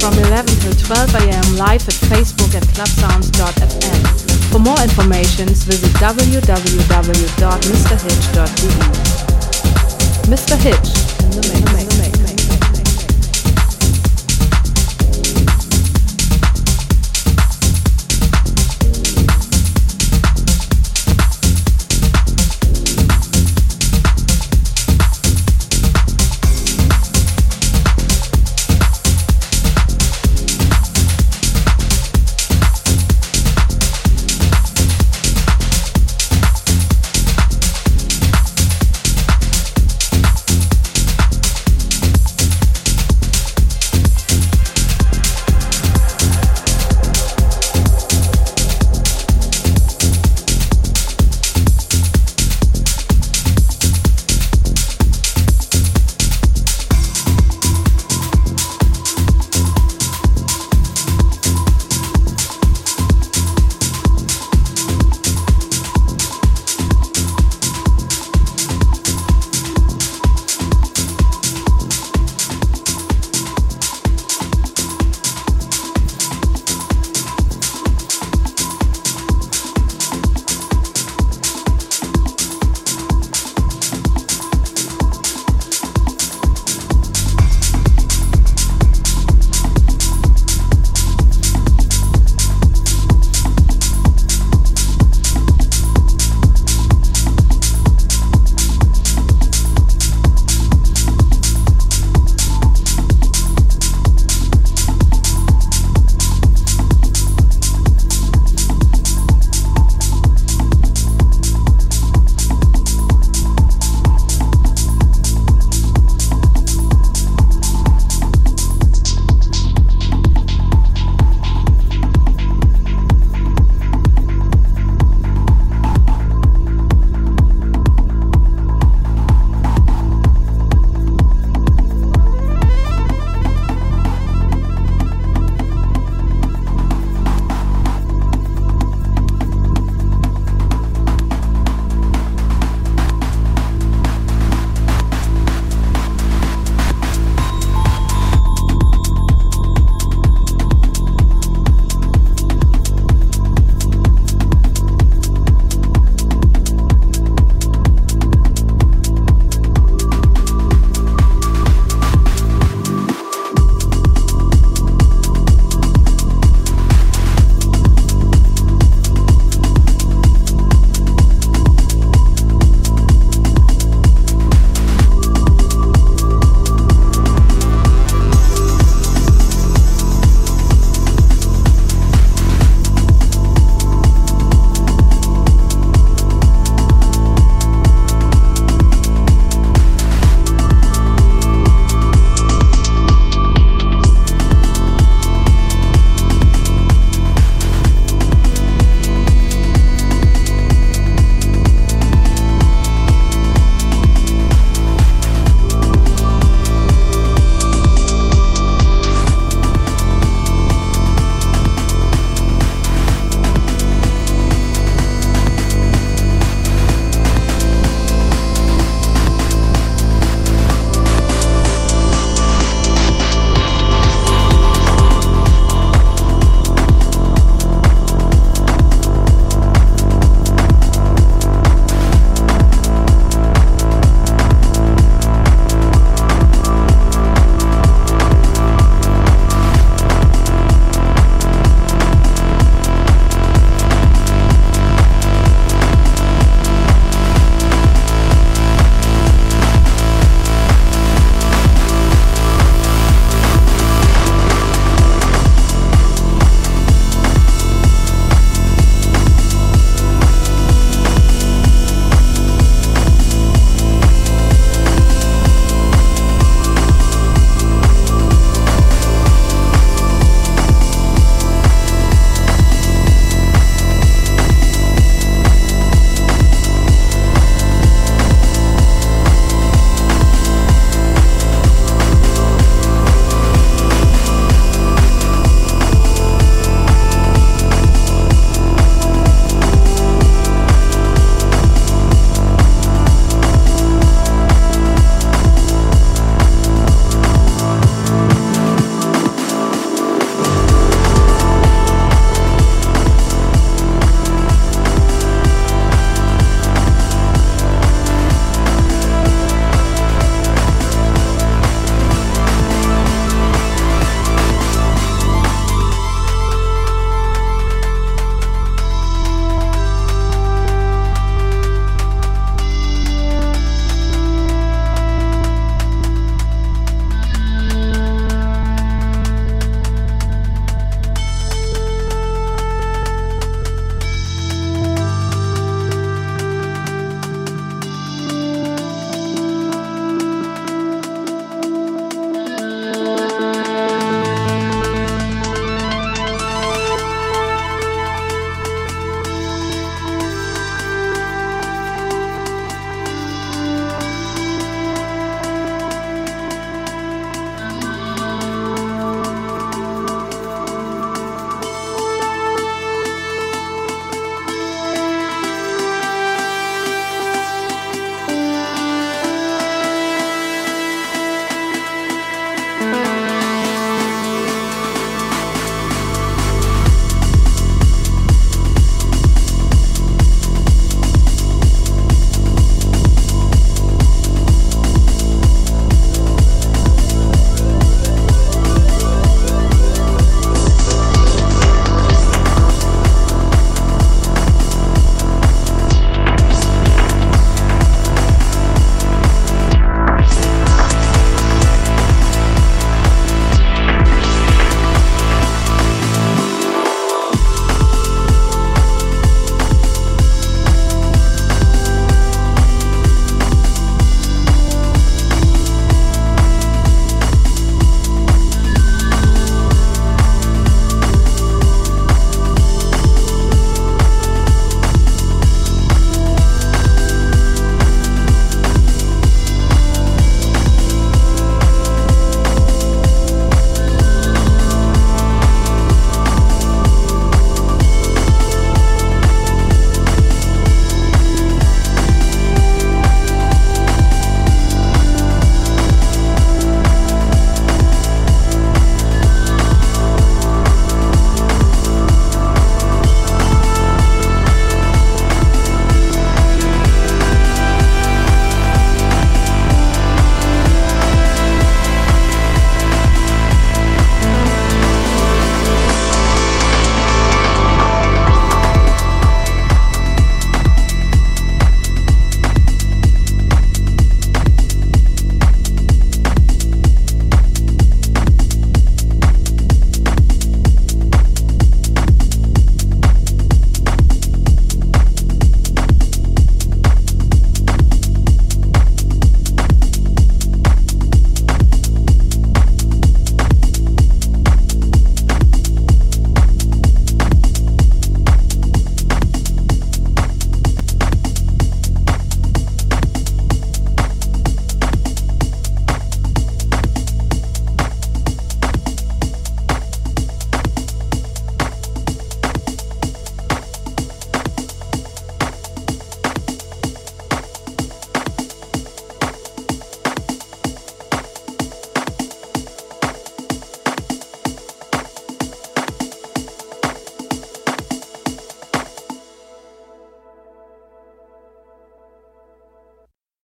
From 11 till 12 am live at Facebook at clubsounds.fm. For more information, visit www.mrhitch.de. Mr. Hitch.